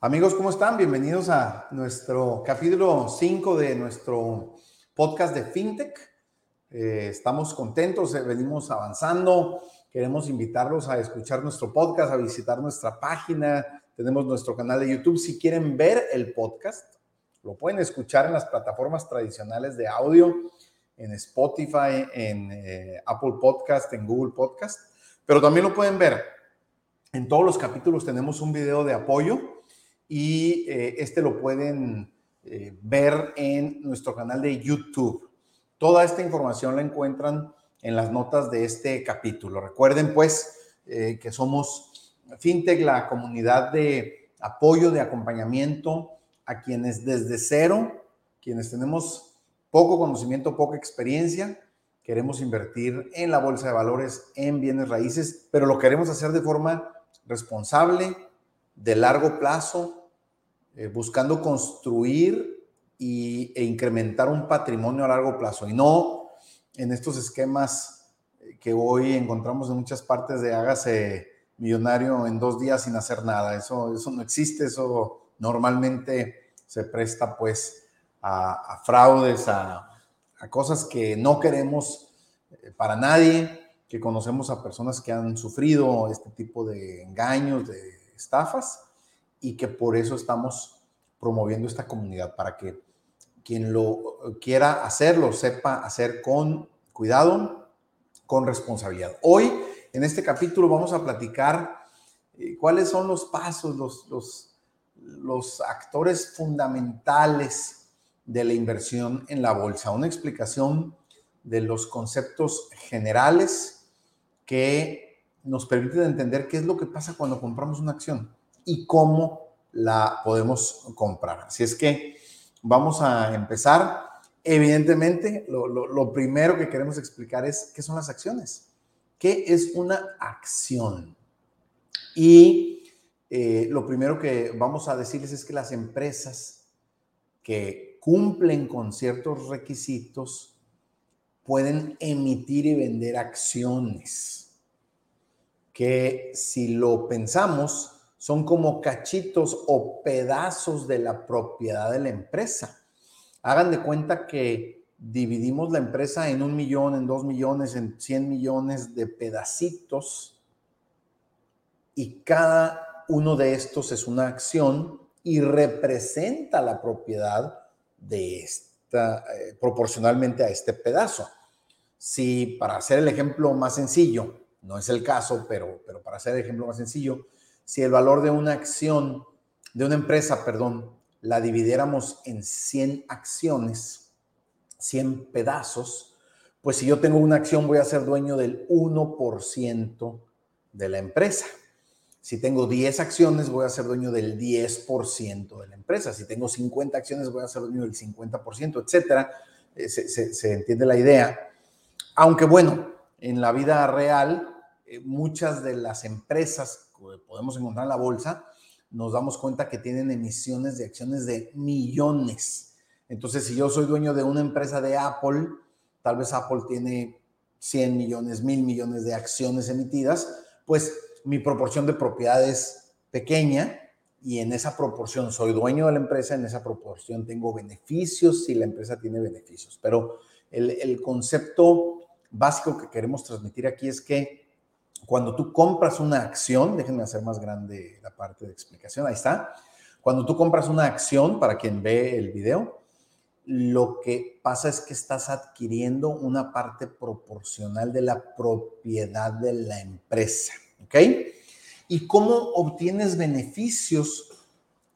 Amigos, ¿cómo están? Bienvenidos a nuestro capítulo 5 de nuestro podcast de FinTech. Eh, estamos contentos, eh, venimos avanzando. Queremos invitarlos a escuchar nuestro podcast, a visitar nuestra página. Tenemos nuestro canal de YouTube. Si quieren ver el podcast, lo pueden escuchar en las plataformas tradicionales de audio, en Spotify, en eh, Apple Podcast, en Google Podcast, pero también lo pueden ver. En todos los capítulos tenemos un video de apoyo y eh, este lo pueden eh, ver en nuestro canal de YouTube. Toda esta información la encuentran en las notas de este capítulo. Recuerden pues eh, que somos FinTech, la comunidad de apoyo, de acompañamiento a quienes desde cero, quienes tenemos poco conocimiento, poca experiencia, queremos invertir en la bolsa de valores, en bienes raíces, pero lo queremos hacer de forma responsable, de largo plazo, eh, buscando construir y, e incrementar un patrimonio a largo plazo y no en estos esquemas eh, que hoy encontramos en muchas partes de hágase millonario en dos días sin hacer nada. Eso, eso no existe, eso normalmente se presta pues a, fraudes, a, a, cosas que no queremos eh, para nadie, que conocemos a personas que han sufrido este tipo de engaños, de estafas y que por eso estamos promoviendo esta comunidad para que quien lo quiera hacerlo sepa hacer con cuidado, con responsabilidad. Hoy, en este capítulo, vamos a platicar eh, cuáles son los pasos, los, los actores fundamentales de la inversión en la bolsa. Una explicación de los conceptos generales que nos permiten entender qué es lo que pasa cuando compramos una acción y cómo la podemos comprar. Así es que vamos a empezar. Evidentemente, lo, primero que queremos explicar es qué son las acciones. ¿Qué es una acción? Y eh, lo primero que vamos a decirles es que las empresas que cumplen con ciertos requisitos pueden emitir y vender acciones que si lo pensamos son como cachitos o pedazos de la propiedad de la empresa. Hagan de cuenta que dividimos la empresa en un millón, en dos millones, en cien millones de pedacitos y cada uno de estos es una acción y representa la propiedad de esta, eh, proporcionalmente a este pedazo. Si para hacer el ejemplo más sencillo, no es el caso, pero, pero para hacer el ejemplo más sencillo, si el valor de una acción, de una empresa, perdón, la dividiéramos en 100 acciones, 100 pedazos, pues si yo tengo una acción voy a ser dueño del 1% de la empresa. Si tengo 10 acciones, voy a ser dueño del 10% de la empresa. Si tengo 50 acciones, voy a ser dueño del 50%, etcétera. Eh, se, entiende la idea. Aunque bueno, en la vida real, eh, muchas de las empresas podemos encontrar en la bolsa, nos damos cuenta que tienen emisiones de acciones de millones. Entonces, si yo soy dueño de una empresa de Apple, tal vez Apple tiene 100 millones, mil millones de acciones emitidas, pues mi proporción de propiedad es pequeña y en esa proporción soy dueño de la empresa, en esa proporción tengo beneficios si la empresa tiene beneficios. Pero el, el concepto básico que queremos transmitir aquí es que cuando tú compras una acción, déjenme hacer más grande la parte de explicación, ahí está. Cuando tú compras una acción, para quien ve el video, lo que pasa es que estás adquiriendo una parte proporcional de la propiedad de la empresa, ¿ok? ¿Y cómo obtienes beneficios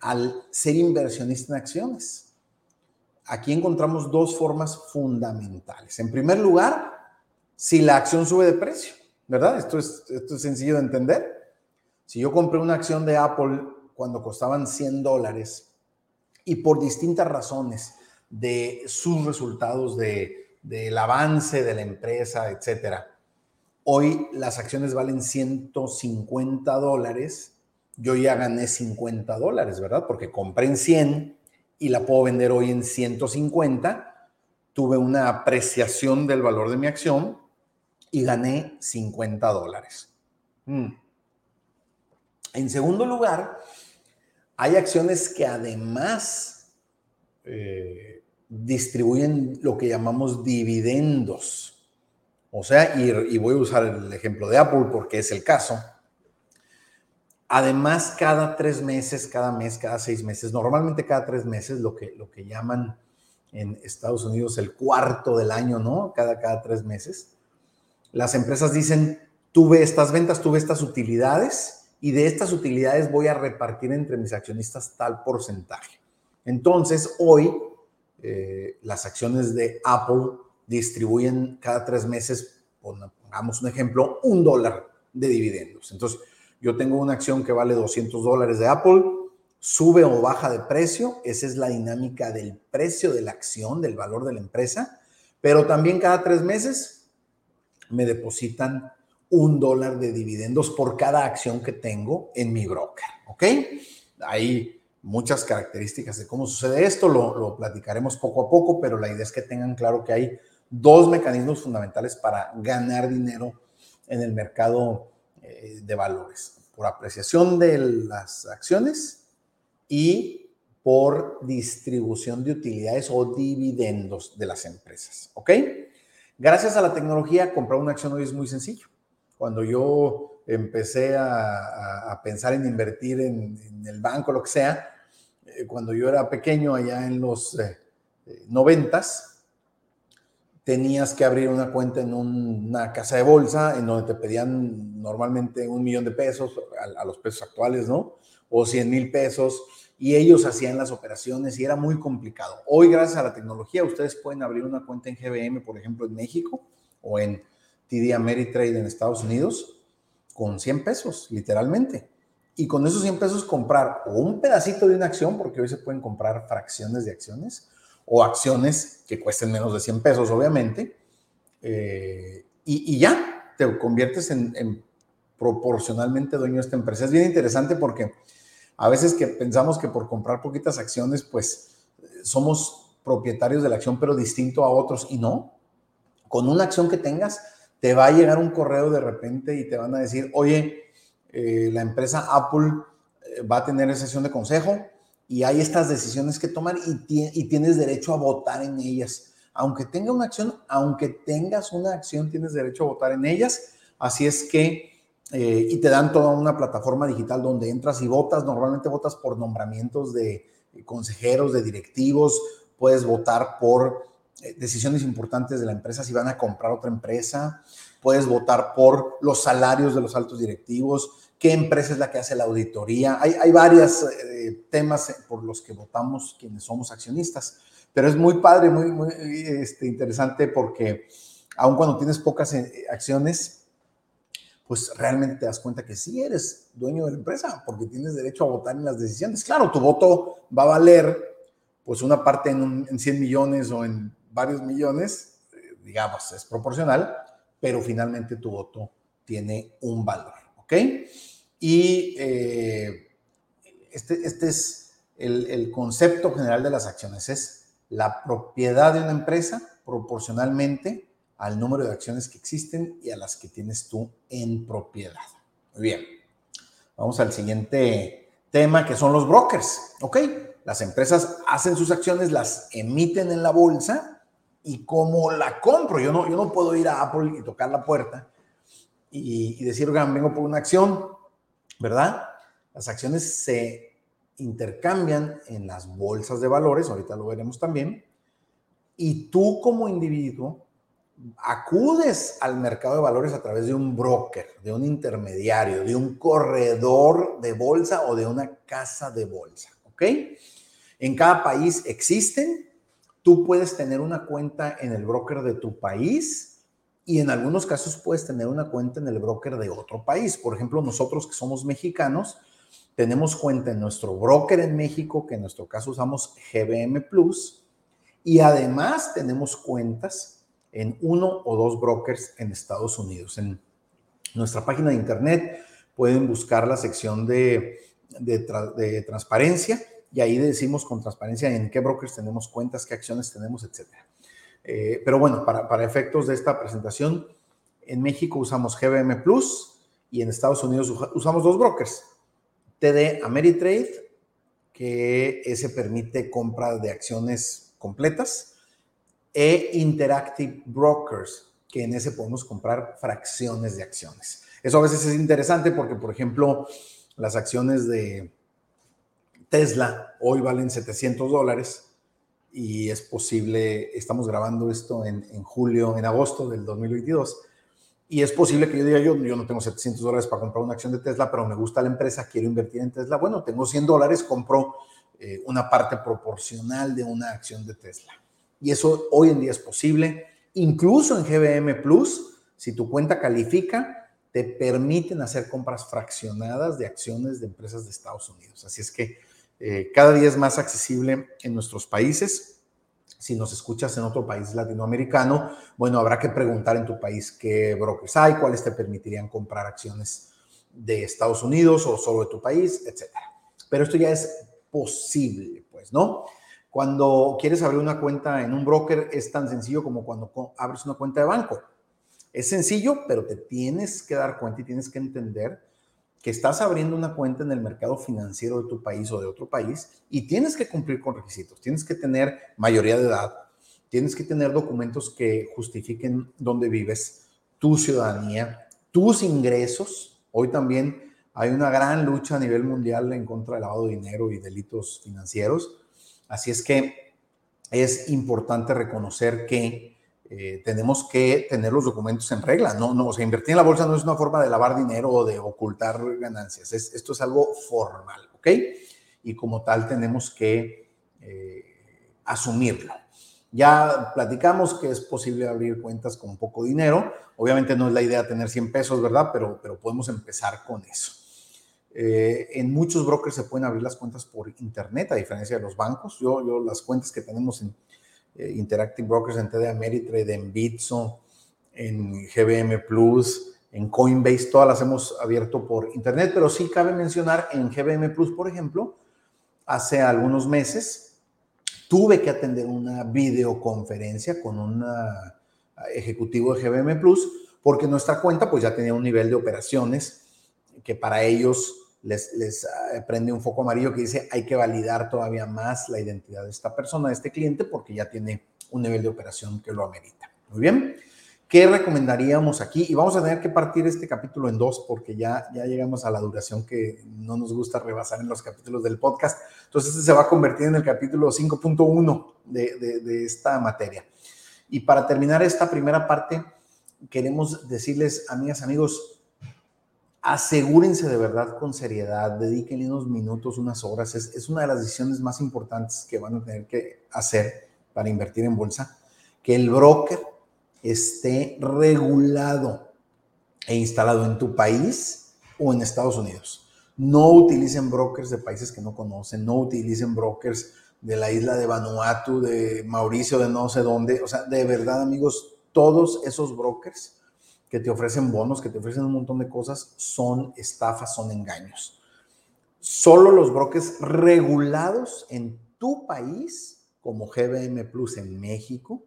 al ser inversionista en acciones? Aquí encontramos dos formas fundamentales. En primer lugar, si la acción sube de precio. ¿Verdad? Esto es, sencillo de entender. Si yo compré una acción de Apple cuando costaban 100 dólares y por distintas razones de sus resultados, de, del avance de la empresa, etcétera, hoy las acciones valen 150 dólares, yo ya gané 50 dólares, ¿verdad? Porque compré en 100 y la puedo vender hoy en 150, tuve una apreciación del valor de mi acción, y gané 50 dólares. Mm. En segundo lugar, Hay acciones que además eh, distribuyen lo que llamamos dividendos. O sea, y, voy a usar el ejemplo de Apple porque es el caso. Además, cada tres meses, cada mes, cada seis meses, normalmente cada tres meses, lo que, lo que llaman en Estados Unidos el cuarto del año, ¿no? Cada, cada tres meses. Las empresas dicen, tuve estas ventas, tuve estas utilidades y de estas utilidades voy a repartir entre mis accionistas tal porcentaje. Entonces, hoy eh, las acciones de Apple distribuyen cada tres meses, pongamos un ejemplo, un dólar de dividendos. Entonces, yo tengo una acción que vale 200 dólares de Apple, sube o baja de precio, esa es la dinámica del precio de la acción, del valor de la empresa, pero también cada tres meses me depositan un dólar de dividendos por cada acción que tengo en mi broker, ¿ok? Hay muchas características de cómo sucede esto, lo, platicaremos poco a poco, pero la idea es que tengan claro que hay dos mecanismos fundamentales para ganar dinero en el mercado eh, de valores, por apreciación de las acciones y por distribución de utilidades o dividendos de las empresas. ¿Ok? Gracias a la tecnología, comprar una acción hoy es muy sencillo. Cuando yo empecé a, pensar en invertir en, el banco, lo que sea, eh, cuando yo era pequeño, allá en los eh, noventas, tenías que abrir una cuenta en una casa de bolsa en donde te pedían normalmente un millón de pesos a, a los pesos actuales, ¿no? O 100 mil pesos y ellos hacían las operaciones y era muy complicado. Hoy, gracias a la tecnología, ustedes pueden abrir una cuenta en GBM, por ejemplo, en México o en TD Ameritrade en Estados Unidos con 100 pesos, literalmente. Y con esos 100 pesos comprar un pedacito de una acción, porque hoy se pueden comprar fracciones de acciones o acciones que cuesten menos de 100 pesos, obviamente, eh, y, ya te conviertes en proporcionalmente dueño de esta empresa. Es bien interesante porque a veces que pensamos que por comprar poquitas acciones, pues somos propietarios de la acción, pero distinto a otros, y no. Con una acción que tengas, te va a llegar un correo de repente y te van a decir, oye, eh, la empresa Apple eh, va a tener sesión de consejo y hay estas decisiones que tomar y, y tienes derecho a votar en ellas. Aunque tenga una acción, aunque tengas una acción, tienes derecho a votar en ellas. Así es que eh, y te dan toda una plataforma digital donde entras y votas. Normalmente votas por nombramientos de consejeros, de directivos, puedes votar por eh, decisiones importantes de la empresa si van a comprar otra empresa, puedes votar por los salarios de los altos directivos, qué empresa es la que hace la auditoría. Hay, hay varios eh, temas por los que votamos quienes somos accionistas, pero es muy padre, muy, muy este, interesante porque aun cuando tienes pocas acciones, pues realmente te das cuenta que sí eres dueño de la empresa, porque tienes derecho a votar en las decisiones. Claro, tu voto va a valer, pues una parte en, 100 millones o en varios millones, eh, digamos, es proporcional, pero finalmente tu voto tiene un valor, ¿ok? Y eh, este, este es el, el concepto general de las acciones, es la propiedad de una empresa proporcionalmente al número de acciones que existen y a las que tienes tú en propiedad. Muy bien. Vamos al siguiente tema que son los brokers. ¿Ok? Las empresas hacen sus acciones, las emiten en la bolsa y como la compro, yo no, yo no puedo ir a Apple y tocar la puerta y, decir, oigan, vengo por una acción, ¿verdad? Las acciones se intercambian en las bolsas de valores, ahorita lo veremos también, y tú como individuo acudes al mercado de valores a través de un broker, de un intermediario, de un corredor de bolsa o de una casa de bolsa, ¿ok? En cada país existen, tú puedes tener una cuenta en el broker de tu país y en algunos casos puedes tener una cuenta en el broker de otro país. Por ejemplo, nosotros que somos mexicanos, tenemos cuenta en nuestro broker en México, que en nuestro caso usamos GBM Plus, y además tenemos cuentas en uno o dos brokers en Estados Unidos. En nuestra página de internet pueden buscar la sección de, de, transparencia y ahí decimos con transparencia en qué brokers tenemos cuentas, qué acciones tenemos, etc. Eh, pero bueno, para, para efectos de esta presentación, en México usamos GBM Plus y en Estados Unidos usamos dos brokers, TD Ameritrade que ese permite compra de acciones completas, e Interactive Brokers, que en ese podemos comprar fracciones de acciones. Eso a veces es interesante porque, por ejemplo, las acciones de Tesla hoy valen 700 dólares y es posible, estamos grabando esto en, julio, en agosto del 2022, y es posible que yo diga, yo, yo no tengo 700 dólares para comprar una acción de Tesla, pero me gusta la empresa, quiero invertir en Tesla. Bueno, tengo 100 dólares, compro eh, una parte proporcional de una acción de Tesla. Y eso hoy en día es posible. Incluso en GBM Plus, si tu cuenta califica, te permiten hacer compras fraccionadas de acciones de empresas de Estados Unidos. Así es que eh, cada día es más accesible en nuestros países. Si nos escuchas en otro país latinoamericano, bueno, habrá que preguntar en tu país qué brokers hay, cuáles te permitirían comprar acciones de Estados Unidos o solo de tu país, etcétera. Pero esto ya es posible, pues, ¿no? Cuando quieres abrir una cuenta en un broker es tan sencillo como cuando abres una cuenta de banco. Es sencillo, pero te tienes que dar cuenta y tienes que entender que estás abriendo una cuenta en el mercado financiero de tu país o de otro país y tienes que cumplir con requisitos. Tienes que tener mayoría de edad, tienes que tener documentos que justifiquen dónde vives, tu ciudadanía, tus ingresos. Hoy también hay una gran lucha a nivel mundial en contra del lavado de dinero y delitos financieros. Así es que es importante reconocer que eh, tenemos que tener los documentos en regla. No, no, invertir en la bolsa no es una forma de lavar dinero o de ocultar ganancias. esto es algo formal, ¿ok? Y como tal tenemos que eh, asumirlo. Ya platicamos que es posible abrir cuentas con poco dinero. Obviamente no es la idea tener 100 pesos, ¿verdad? Pero podemos empezar con eso. Eh, en muchos brokers se pueden abrir las cuentas por internet, a diferencia de los bancos. Yo, las cuentas que tenemos en eh, Interactive Brokers, en TD Ameritrade, en Bitso, en GBM Plus, en Coinbase, todas las hemos abierto por internet, pero sí cabe mencionar en GBM Plus, por ejemplo, hace algunos meses tuve que atender una videoconferencia con un ejecutivo de GBM Plus porque nuestra cuenta pues ya tenía un nivel de operaciones que para ellos les, les ah, prende un foco amarillo que dice hay que validar todavía más la identidad de esta persona, de este cliente, porque ya tiene un nivel de operación que lo amerita. Muy bien. ¿Qué recomendaríamos aquí? Y vamos a tener que partir este capítulo en dos porque ya, ya llegamos a la duración que no nos gusta rebasar en los capítulos del podcast. Entonces, este se va a convertir en el capítulo 5.1 de, de, de esta materia. Y para terminar esta primera parte, queremos decirles, amigas, amigos, asegúrense de verdad con seriedad, dedíquenle unos minutos, unas horas. Es, una de las decisiones más importantes que van a tener que hacer para invertir en bolsa, que el broker esté regulado e instalado en tu país o en Estados Unidos. No utilicen brokers de países que no conocen, no utilicen brokers de la isla de Vanuatu, de Mauricio, de no sé dónde. O sea, de verdad, amigos, todos esos brokers que te ofrecen bonos, que te ofrecen un montón de cosas, son estafas, son engaños. Solo los brokers regulados en tu país, como GBM Plus en México,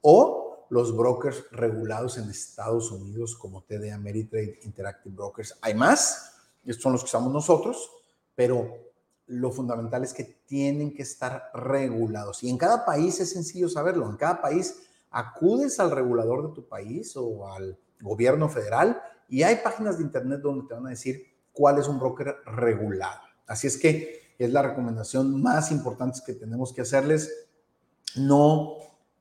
o los brokers regulados en Estados Unidos, como TD Ameritrade Interactive Brokers. Hay más, estos son los que usamos nosotros, pero lo fundamental es que tienen que estar regulados. Y en cada país es sencillo saberlo. En cada país acudes al regulador de tu país o al gobierno federal y hay páginas de internet donde te van a decir cuál es un broker regulado. Así es que es la recomendación más importante que tenemos que hacerles. No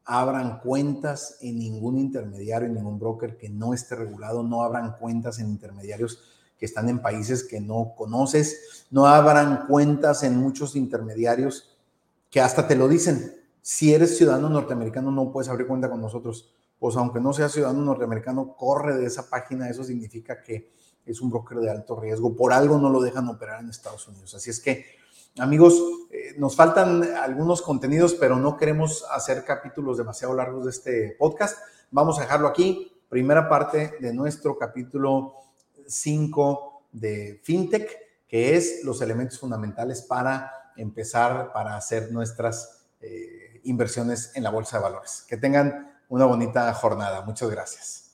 abran cuentas en ningún intermediario, en ningún broker que no esté regulado, no abran cuentas en intermediarios que están en países que no conoces, no abran cuentas en muchos intermediarios que hasta te lo dicen. Si eres ciudadano norteamericano no puedes abrir cuenta con nosotros pues aunque no sea ciudadano norteamericano, corre de esa página, eso significa que es un broker de alto riesgo. Por algo no lo dejan operar en Estados Unidos. Así es que, amigos, eh, nos faltan algunos contenidos, pero no queremos hacer capítulos demasiado largos de este podcast. Vamos a dejarlo aquí. Primera parte de nuestro capítulo 5 de FinTech, que es los elementos fundamentales para empezar, para hacer nuestras eh, inversiones en la bolsa de valores. Que tengan una bonita jornada. Muchas gracias.